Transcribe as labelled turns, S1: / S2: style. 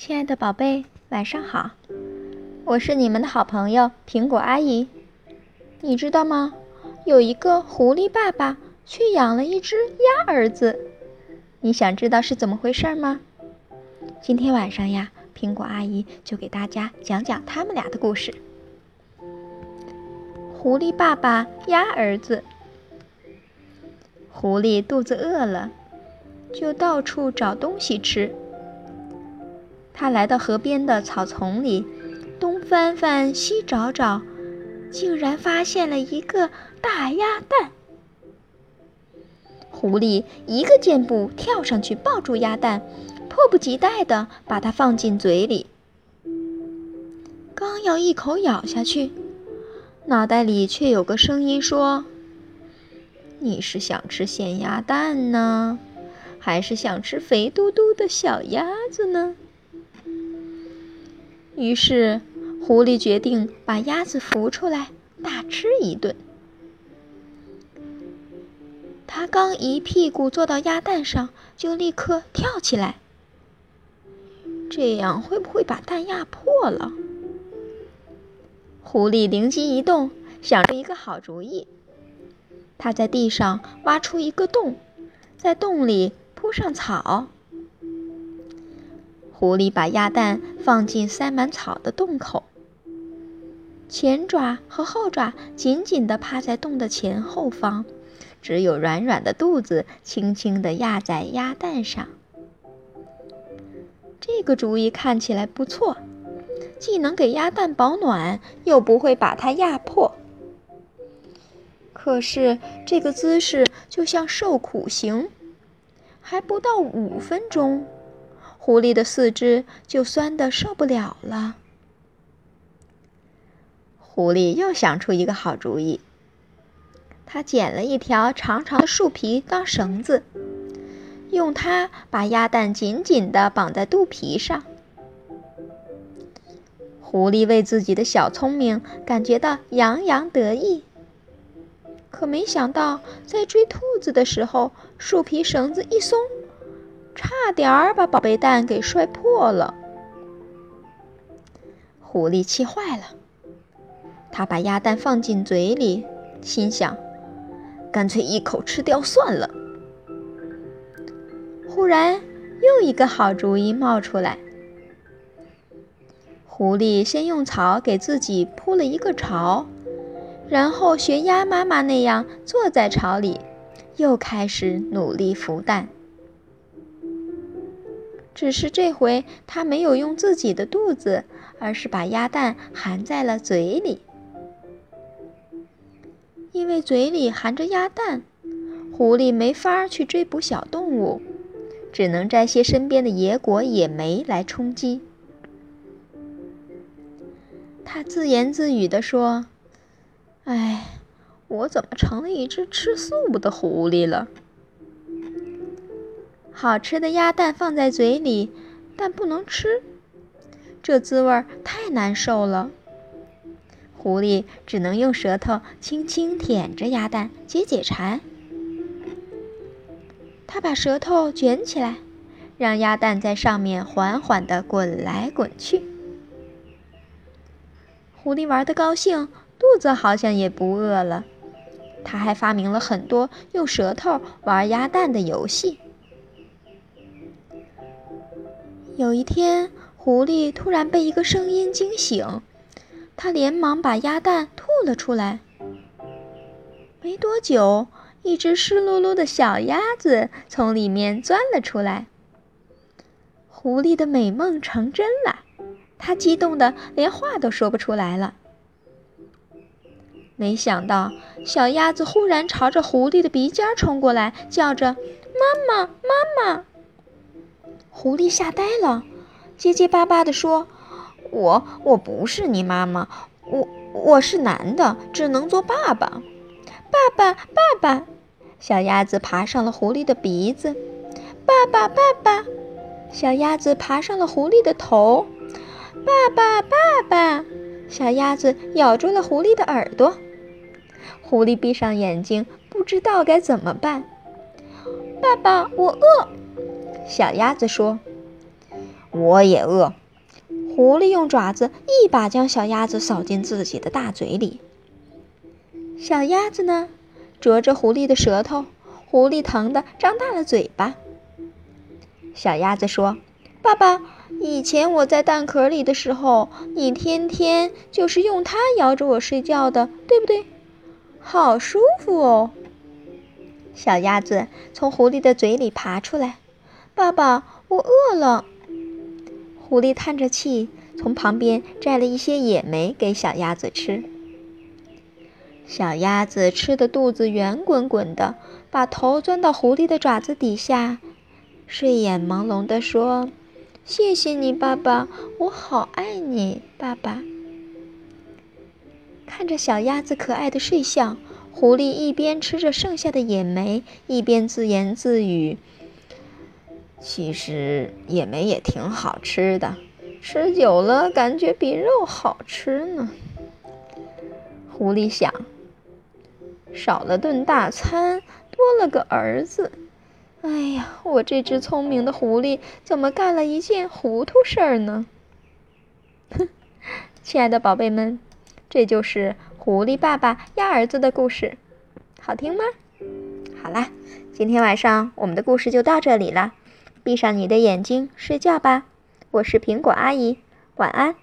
S1: 亲爱的宝贝，晚上好！我是你们的好朋友苹果阿姨。你知道吗？有一个狐狸爸爸却养了一只鸭儿子。你想知道是怎么回事吗？今天晚上呀，苹果阿姨就给大家讲讲他们俩的故事。狐狸爸爸鸭儿子。狐狸肚子饿了，就到处找东西吃。他来到河边的草丛里，东翻翻，西找找，竟然发现了一个大鸭蛋。狐狸一个箭步跳上去抱住鸭蛋，迫不及待地把它放进嘴里。刚要一口咬下去，脑袋里却有个声音说：“你是想吃咸鸭蛋呢，还是想吃肥嘟嘟的小鸭子呢？”于是，狐狸决定把鸭子扶出来，大吃一顿。他刚一屁股坐到鸭蛋上，就立刻跳起来。这样会不会把蛋压破了？狐狸灵机一动，想出一个好主意。他在地上挖出一个洞，在洞里铺上草。狐狸把鸭蛋放进塞满草的洞口，前爪和后爪紧紧地趴在洞的前后方，只有软软的肚子轻轻地压在鸭蛋上。这个主意看起来不错，既能给鸭蛋保暖，又不会把它压破。可是这个姿势就像受苦刑，还不到五分钟。狐狸的四肢就酸得受不了了。狐狸又想出一个好主意，他捡了一条长长的树皮当绳子，用它把鸭蛋紧紧地绑在肚皮上。狐狸为自己的小聪明感觉到洋洋得意，可没想到在追兔子的时候，树皮绳子一松。差点儿把宝贝蛋给摔破了，狐狸气坏了。他把鸭蛋放进嘴里，心想：干脆一口吃掉算了。忽然，又一个好主意冒出来。狐狸先用草给自己铺了一个巢，然后学鸭妈妈那样坐在巢里，又开始努力孵蛋。只是这回他没有用自己的肚子，而是把鸭蛋含在了嘴里。因为嘴里含着鸭蛋，狐狸没法去追捕小动物，只能摘些身边的野果、野莓来充饥。他自言自语地说：“哎，我怎么成了一只吃素的狐狸了？”好吃的鸭蛋放在嘴里，但不能吃，这滋味太难受了。狐狸只能用舌头轻轻舔着鸭蛋解解馋。他把舌头卷起来，让鸭蛋在上面缓缓地滚来滚去。狐狸玩得高兴，肚子好像也不饿了。他还发明了很多用舌头玩鸭蛋的游戏。有一天，狐狸突然被一个声音惊醒，他连忙把鸭蛋吐了出来。没多久，一只湿漉漉的小鸭子从里面钻了出来。狐狸的美梦成真了，它激动的连话都说不出来了。没想到，小鸭子忽然朝着狐狸的鼻尖冲过来，叫着：“妈妈，妈妈！”狐狸吓呆了，结结巴巴地说：“我我不是你妈妈，我我是男的，只能做爸爸。”爸爸，爸爸！小鸭子爬上了狐狸的鼻子。爸爸，爸爸！小鸭子爬上了狐狸的头。爸爸，爸爸！小鸭子咬住了狐狸的耳朵。狐狸闭上眼睛，不知道该怎么办。爸爸，我饿。小鸭子说：“
S2: 我也饿。
S1: 狐狸用爪子一把将小鸭子扫进自己的大嘴里。小鸭子呢，啄着狐狸的舌头，狐狸疼得张大了嘴巴。小鸭子说：“爸爸，以前我在蛋壳里的时候，你天天就是用它摇着我睡觉的，对不对？好舒服哦。”小鸭子从狐狸的嘴里爬出来。爸爸，我饿了。狐狸叹着气，从旁边摘了一些野莓给小鸭子吃。小鸭子吃的肚子圆滚滚的，把头钻到狐狸的爪子底下，睡眼朦胧地说：“谢谢你，爸爸，我好爱你，爸爸。”看着小鸭子可爱的睡相，狐狸一边吃着剩下的野莓，一边自言自语。
S2: 其实野莓也挺好吃的，吃久了感觉比肉好吃呢。
S1: 狐狸想，少了顿大餐，多了个儿子。哎呀，我这只聪明的狐狸怎么干了一件糊涂事儿呢？哼，亲爱的宝贝们，这就是狐狸爸爸鸭儿子的故事，好听吗？好啦，今天晚上我们的故事就到这里了。闭上你的眼睛，睡觉吧。我是苹果阿姨，晚安。